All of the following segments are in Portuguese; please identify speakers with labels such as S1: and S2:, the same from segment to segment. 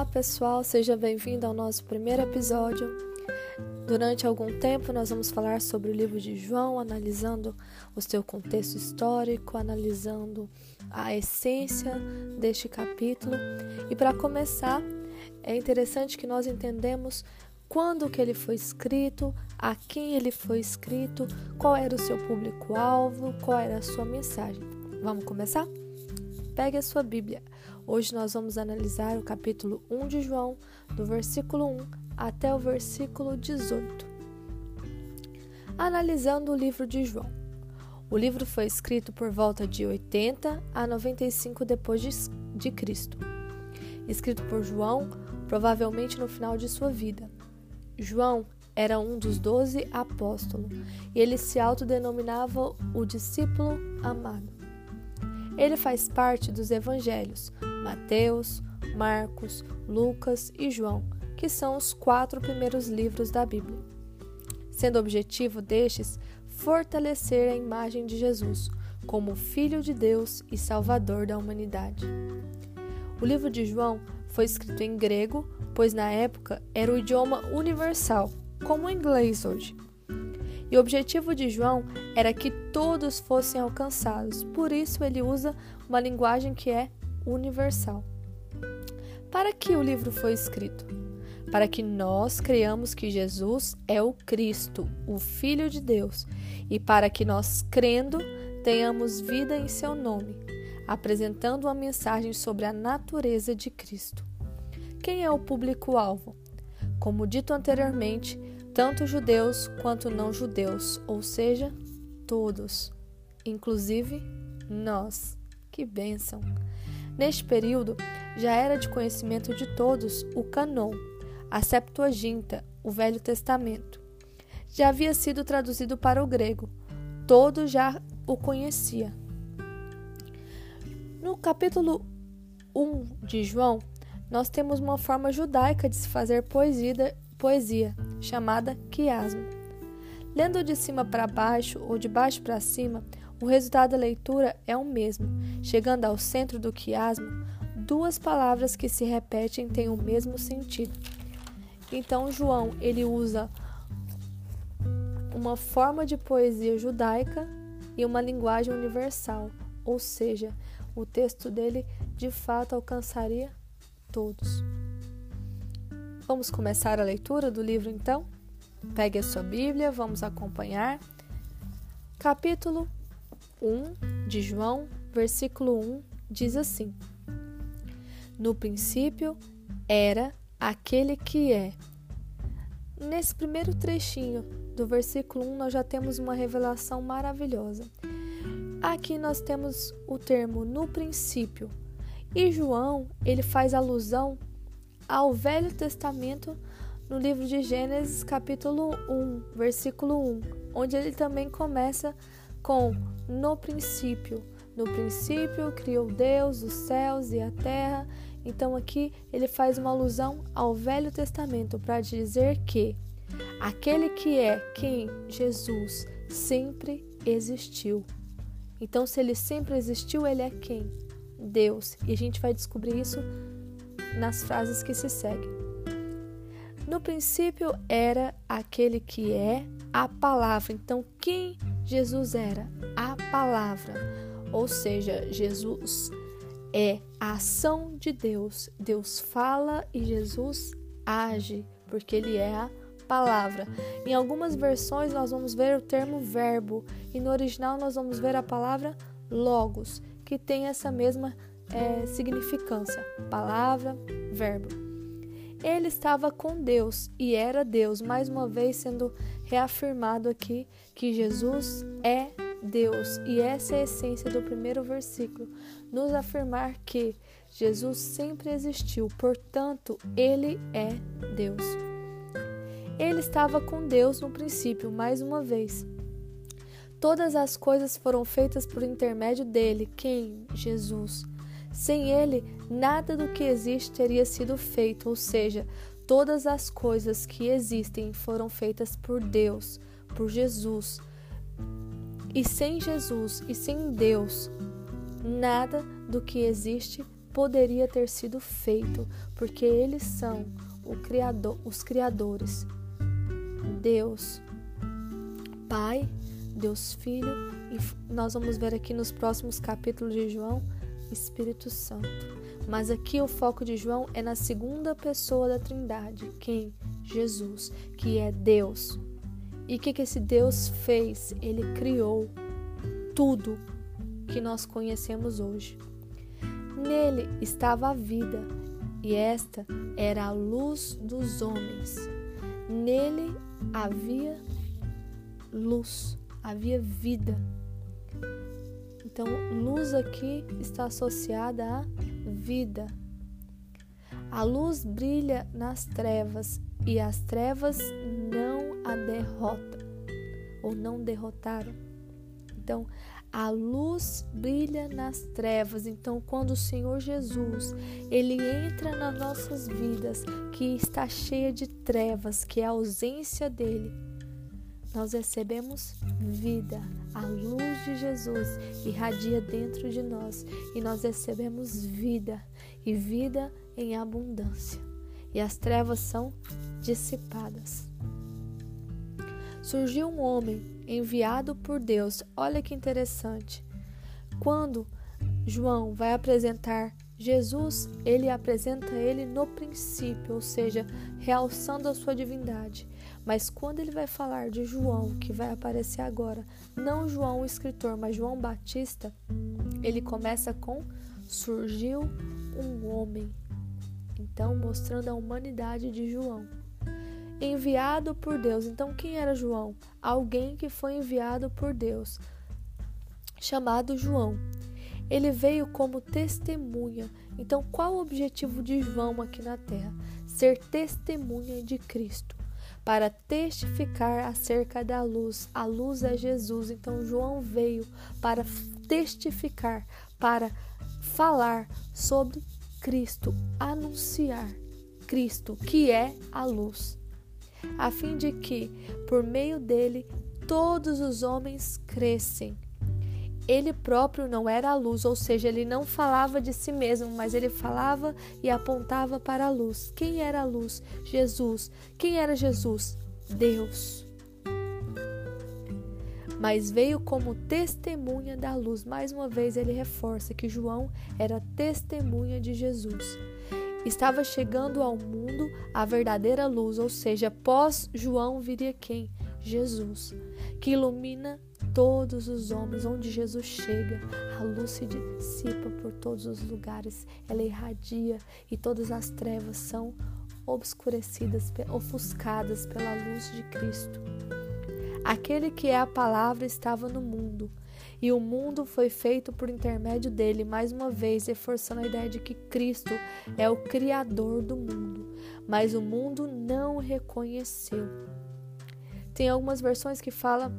S1: Olá pessoal, seja bem-vindo ao nosso primeiro episódio. Durante algum tempo nós vamos falar sobre o livro de João, analisando o seu contexto histórico, analisando a essência deste capítulo. E para começar, é interessante que nós entendemos quando que ele foi escrito, a quem ele foi escrito, qual era o seu público-alvo, qual era a sua mensagem. Vamos começar? Pegue a sua Bíblia. Hoje nós vamos analisar o capítulo 1 de João, do versículo 1 até o versículo 18. Analisando o livro de João. O livro foi escrito por volta de 80 a 95 depois de, Cristo. Escrito por João, provavelmente no final de sua vida. João era um dos doze apóstolos e ele se autodenominava o discípulo amado. Ele faz parte dos evangelhos Mateus, Marcos, Lucas e João, que são os quatro primeiros livros da Bíblia. Sendo objetivo destes fortalecer a imagem de Jesus como Filho de Deus e Salvador da humanidade. O livro de João foi escrito em grego, pois na época era o idioma universal, como o inglês hoje. E o objetivo de João era que todos fossem alcançados, por isso ele usa uma linguagem que é universal. Para que o livro foi escrito? Para que nós creamos que Jesus é o Cristo, o Filho de Deus, e para que nós, crendo, tenhamos vida em seu nome, apresentando uma mensagem sobre a natureza de Cristo. Quem é o público-alvo? Como dito anteriormente, tanto judeus quanto não judeus, ou seja, todos, inclusive nós. Que bênção! Neste período, já era de conhecimento de todos o Canon, a Septuaginta, o Velho Testamento. Já havia sido traduzido para o grego, todos já o conhecia. No capítulo 1 de João, nós temos uma forma judaica de se fazer poesia, poesia chamada quiasmo. Lendo de cima para baixo ou de baixo para cima, o resultado da leitura é o mesmo. Chegando ao centro do quiasmo, duas palavras que se repetem têm o mesmo sentido. Então João, ele usa uma forma de poesia judaica e uma linguagem universal, ou seja, o texto dele de fato alcançaria todos. Vamos começar a leitura do livro então? Pegue a sua Bíblia, vamos acompanhar. Capítulo 1 de João, versículo 1 diz assim: No princípio era aquele que é. Nesse primeiro trechinho do versículo 1, nós já temos uma revelação maravilhosa. Aqui nós temos o termo no princípio. E João, ele faz alusão ao Velho Testamento no livro de Gênesis, capítulo 1, versículo 1, onde ele também começa com no princípio. No princípio criou Deus os céus e a terra. Então aqui ele faz uma alusão ao Velho Testamento para dizer que aquele que é quem Jesus sempre existiu. Então se ele sempre existiu, ele é quem? Deus. E a gente vai descobrir isso nas frases que se seguem. No princípio era aquele que é a palavra. Então quem Jesus era a palavra, ou seja, Jesus é a ação de Deus. Deus fala e Jesus age, porque ele é a palavra. Em algumas versões nós vamos ver o termo verbo e no original nós vamos ver a palavra logos, que tem essa mesma é, significância: palavra, verbo. Ele estava com Deus e era Deus, mais uma vez sendo reafirmado aqui que Jesus é Deus. E essa é a essência do primeiro versículo, nos afirmar que Jesus sempre existiu, portanto, ele é Deus. Ele estava com Deus no princípio, mais uma vez. Todas as coisas foram feitas por intermédio dele, quem? Jesus. Sem ele, nada do que existe teria sido feito, ou seja, todas as coisas que existem foram feitas por Deus, por Jesus. E sem Jesus e sem Deus, nada do que existe poderia ter sido feito, porque eles são criador, os criadores. Deus Pai, Deus Filho, e nós vamos ver aqui nos próximos capítulos de João, Espírito Santo. Mas aqui o foco de João é na segunda pessoa da Trindade, quem? Jesus, que é Deus. E o que, que esse Deus fez? Ele criou tudo que nós conhecemos hoje. Nele estava a vida, e esta era a luz dos homens. Nele havia luz, havia vida. Então, luz aqui está associada à vida. A luz brilha nas trevas e as trevas não a derrotam ou não derrotaram. Então, a luz brilha nas trevas. Então, quando o Senhor Jesus, ele entra nas nossas vidas, que está cheia de trevas, que é a ausência dele, nós recebemos vida. A luz de Jesus irradia dentro de nós e nós recebemos vida e vida em abundância. E as trevas são dissipadas. Surgiu um homem enviado por Deus. Olha que interessante. Quando João vai apresentar Jesus, ele apresenta ele no princípio, ou seja, realçando a sua divindade. Mas quando ele vai falar de João, que vai aparecer agora, não João o escritor, mas João Batista, ele começa com surgiu um homem. Então, mostrando a humanidade de João. Enviado por Deus. Então, quem era João? Alguém que foi enviado por Deus, chamado João. Ele veio como testemunha. Então, qual o objetivo de João aqui na terra? Ser testemunha de Cristo para testificar acerca da luz. A luz é Jesus. Então João veio para testificar, para falar sobre Cristo, anunciar Cristo, que é a luz, a fim de que, por meio dele, todos os homens crescem ele próprio não era a luz, ou seja, ele não falava de si mesmo, mas ele falava e apontava para a luz. Quem era a luz? Jesus. Quem era Jesus? Deus. Mas veio como testemunha da luz. Mais uma vez ele reforça que João era testemunha de Jesus. Estava chegando ao mundo a verdadeira luz, ou seja, pós João viria quem? Jesus, que ilumina todos os homens, onde Jesus chega, a luz se dissipa por todos os lugares, ela irradia e todas as trevas são obscurecidas, ofuscadas pela luz de Cristo. Aquele que é a palavra estava no mundo, e o mundo foi feito por intermédio dele, mais uma vez reforçando a ideia de que Cristo é o criador do mundo, mas o mundo não o reconheceu. Tem algumas versões que falam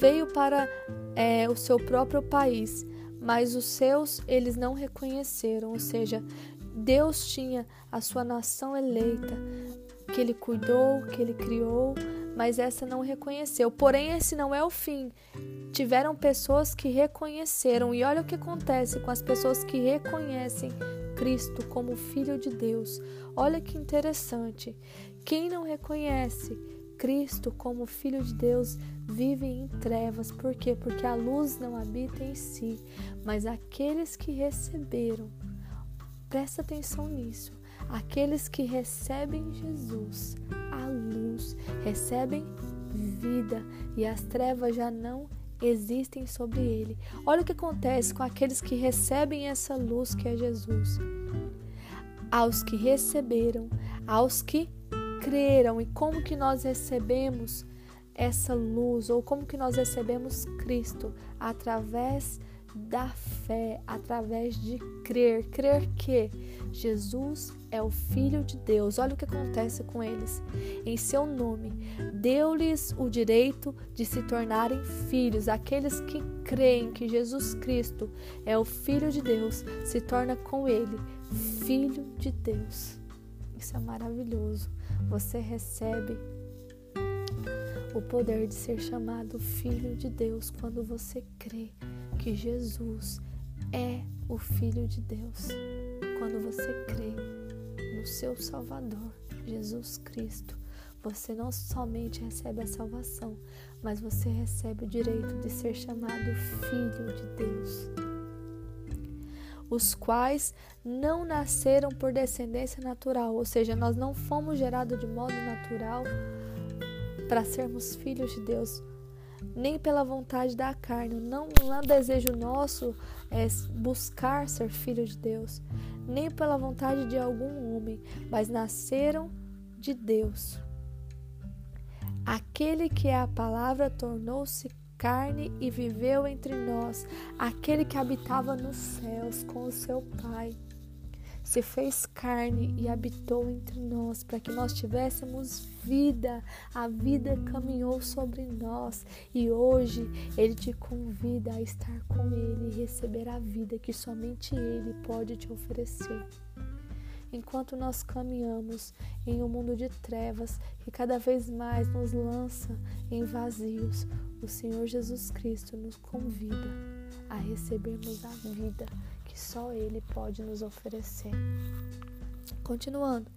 S1: veio para é, o seu próprio país, mas os seus eles não reconheceram, ou seja, Deus tinha a sua nação eleita, que ele cuidou, que ele criou, mas essa não reconheceu. Porém, esse não é o fim. Tiveram pessoas que reconheceram, e olha o que acontece com as pessoas que reconhecem Cristo como Filho de Deus. Olha que interessante. Quem não reconhece Cristo, como Filho de Deus, vive em trevas. Por quê? Porque a luz não habita em si, mas aqueles que receberam, presta atenção nisso, aqueles que recebem Jesus, a luz, recebem vida e as trevas já não existem sobre ele. Olha o que acontece com aqueles que recebem essa luz que é Jesus. Aos que receberam, aos que creram e como que nós recebemos essa luz ou como que nós recebemos Cristo através da fé, através de crer, crer que Jesus é o Filho de Deus. Olha o que acontece com eles. Em seu nome, deu-lhes o direito de se tornarem filhos. Aqueles que creem que Jesus Cristo é o Filho de Deus se torna com ele Filho de Deus. Isso é maravilhoso você recebe o poder de ser chamado filho de Deus quando você crê que Jesus é o Filho de Deus. Quando você crê no seu Salvador, Jesus Cristo, você não somente recebe a salvação, mas você recebe o direito de ser chamado Filho de Deus. Os quais não nasceram por descendência natural, ou seja, nós não fomos gerados de modo natural para sermos filhos de Deus, nem pela vontade da carne. Não, é desejo nosso é buscar ser filho de Deus, nem pela vontade de algum homem, mas nasceram de Deus. Aquele que é a palavra tornou-se carne e viveu entre nós, aquele que habitava nos céus com o seu Pai se fez carne e habitou entre nós, para que nós tivéssemos vida. A vida caminhou sobre nós e hoje Ele te convida a estar com Ele e receber a vida que somente Ele pode te oferecer. Enquanto nós caminhamos em um mundo de trevas que cada vez mais nos lança em vazios, o Senhor Jesus Cristo nos convida a recebermos a vida que só Ele pode nos oferecer. Continuando.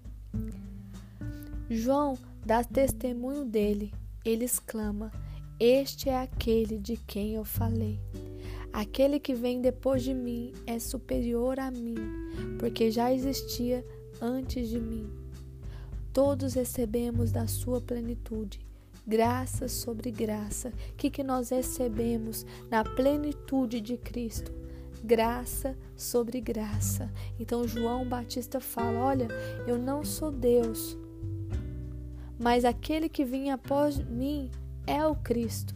S1: João dá testemunho dele. Ele exclama: Este é aquele de quem eu falei. Aquele que vem depois de mim é superior a mim, porque já existia antes de mim. Todos recebemos da sua plenitude, graça sobre graça. O que, que nós recebemos na plenitude de Cristo? graça sobre graça. Então João Batista fala: Olha, eu não sou Deus, mas aquele que vinha após mim é o Cristo.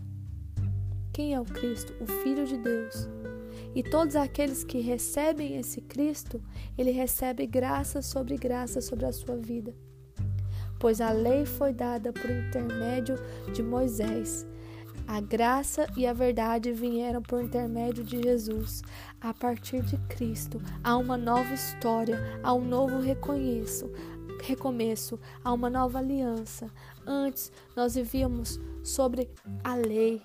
S1: Quem é o Cristo? O Filho de Deus. E todos aqueles que recebem esse Cristo, ele recebe graça sobre graça sobre a sua vida. Pois a lei foi dada por intermédio de Moisés, a graça e a verdade vieram por intermédio de Jesus. A partir de Cristo, há uma nova história, há um novo reconheço, recomeço, há uma nova aliança. Antes, nós vivíamos sobre a lei,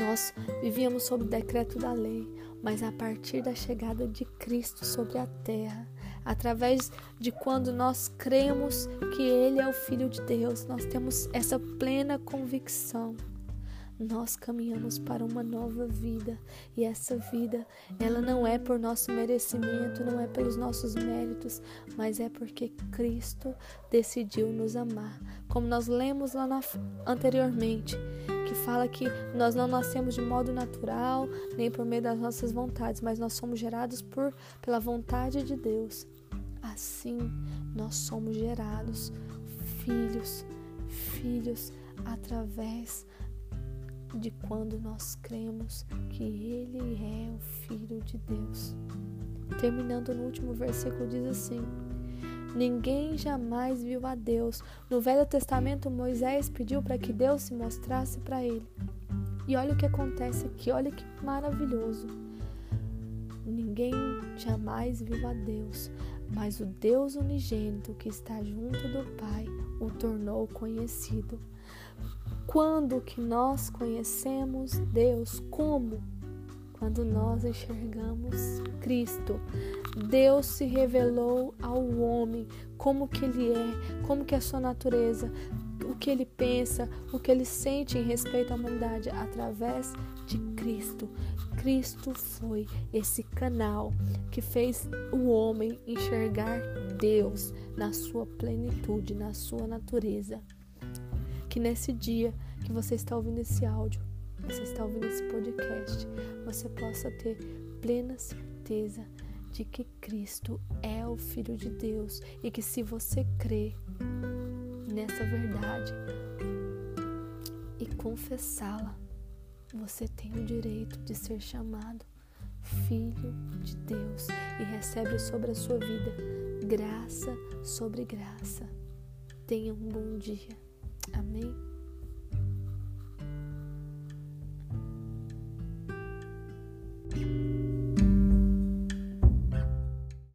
S1: nós vivíamos sob o decreto da lei, mas a partir da chegada de Cristo sobre a terra, através de quando nós cremos que Ele é o Filho de Deus, nós temos essa plena convicção nós caminhamos para uma nova vida e essa vida ela não é por nosso merecimento, não é pelos nossos méritos, mas é porque Cristo decidiu nos amar. Como nós lemos lá na, anteriormente, que fala que nós não nascemos de modo natural, nem por meio das nossas vontades, mas nós somos gerados por pela vontade de Deus. Assim, nós somos gerados filhos, filhos através de quando nós cremos que Ele é o Filho de Deus. Terminando no último versículo, diz assim: Ninguém jamais viu a Deus. No Velho Testamento, Moisés pediu para que Deus se mostrasse para ele. E olha o que acontece aqui, olha que maravilhoso. Ninguém jamais viu a Deus, mas o Deus unigênito que está junto do Pai o tornou conhecido. Quando que nós conhecemos Deus? Como? Quando nós enxergamos Cristo. Deus se revelou ao homem, como que ele é, como que é a sua natureza, o que ele pensa, o que ele sente em respeito à humanidade através de Cristo. Cristo foi esse canal que fez o homem enxergar Deus na sua plenitude, na sua natureza que nesse dia que você está ouvindo esse áudio, você está ouvindo esse podcast, você possa ter plena certeza de que Cristo é o Filho de Deus e que se você crê nessa verdade e confessá-la, você tem o direito de ser chamado Filho de Deus e recebe sobre a sua vida graça sobre graça. Tenha um bom dia. Amém?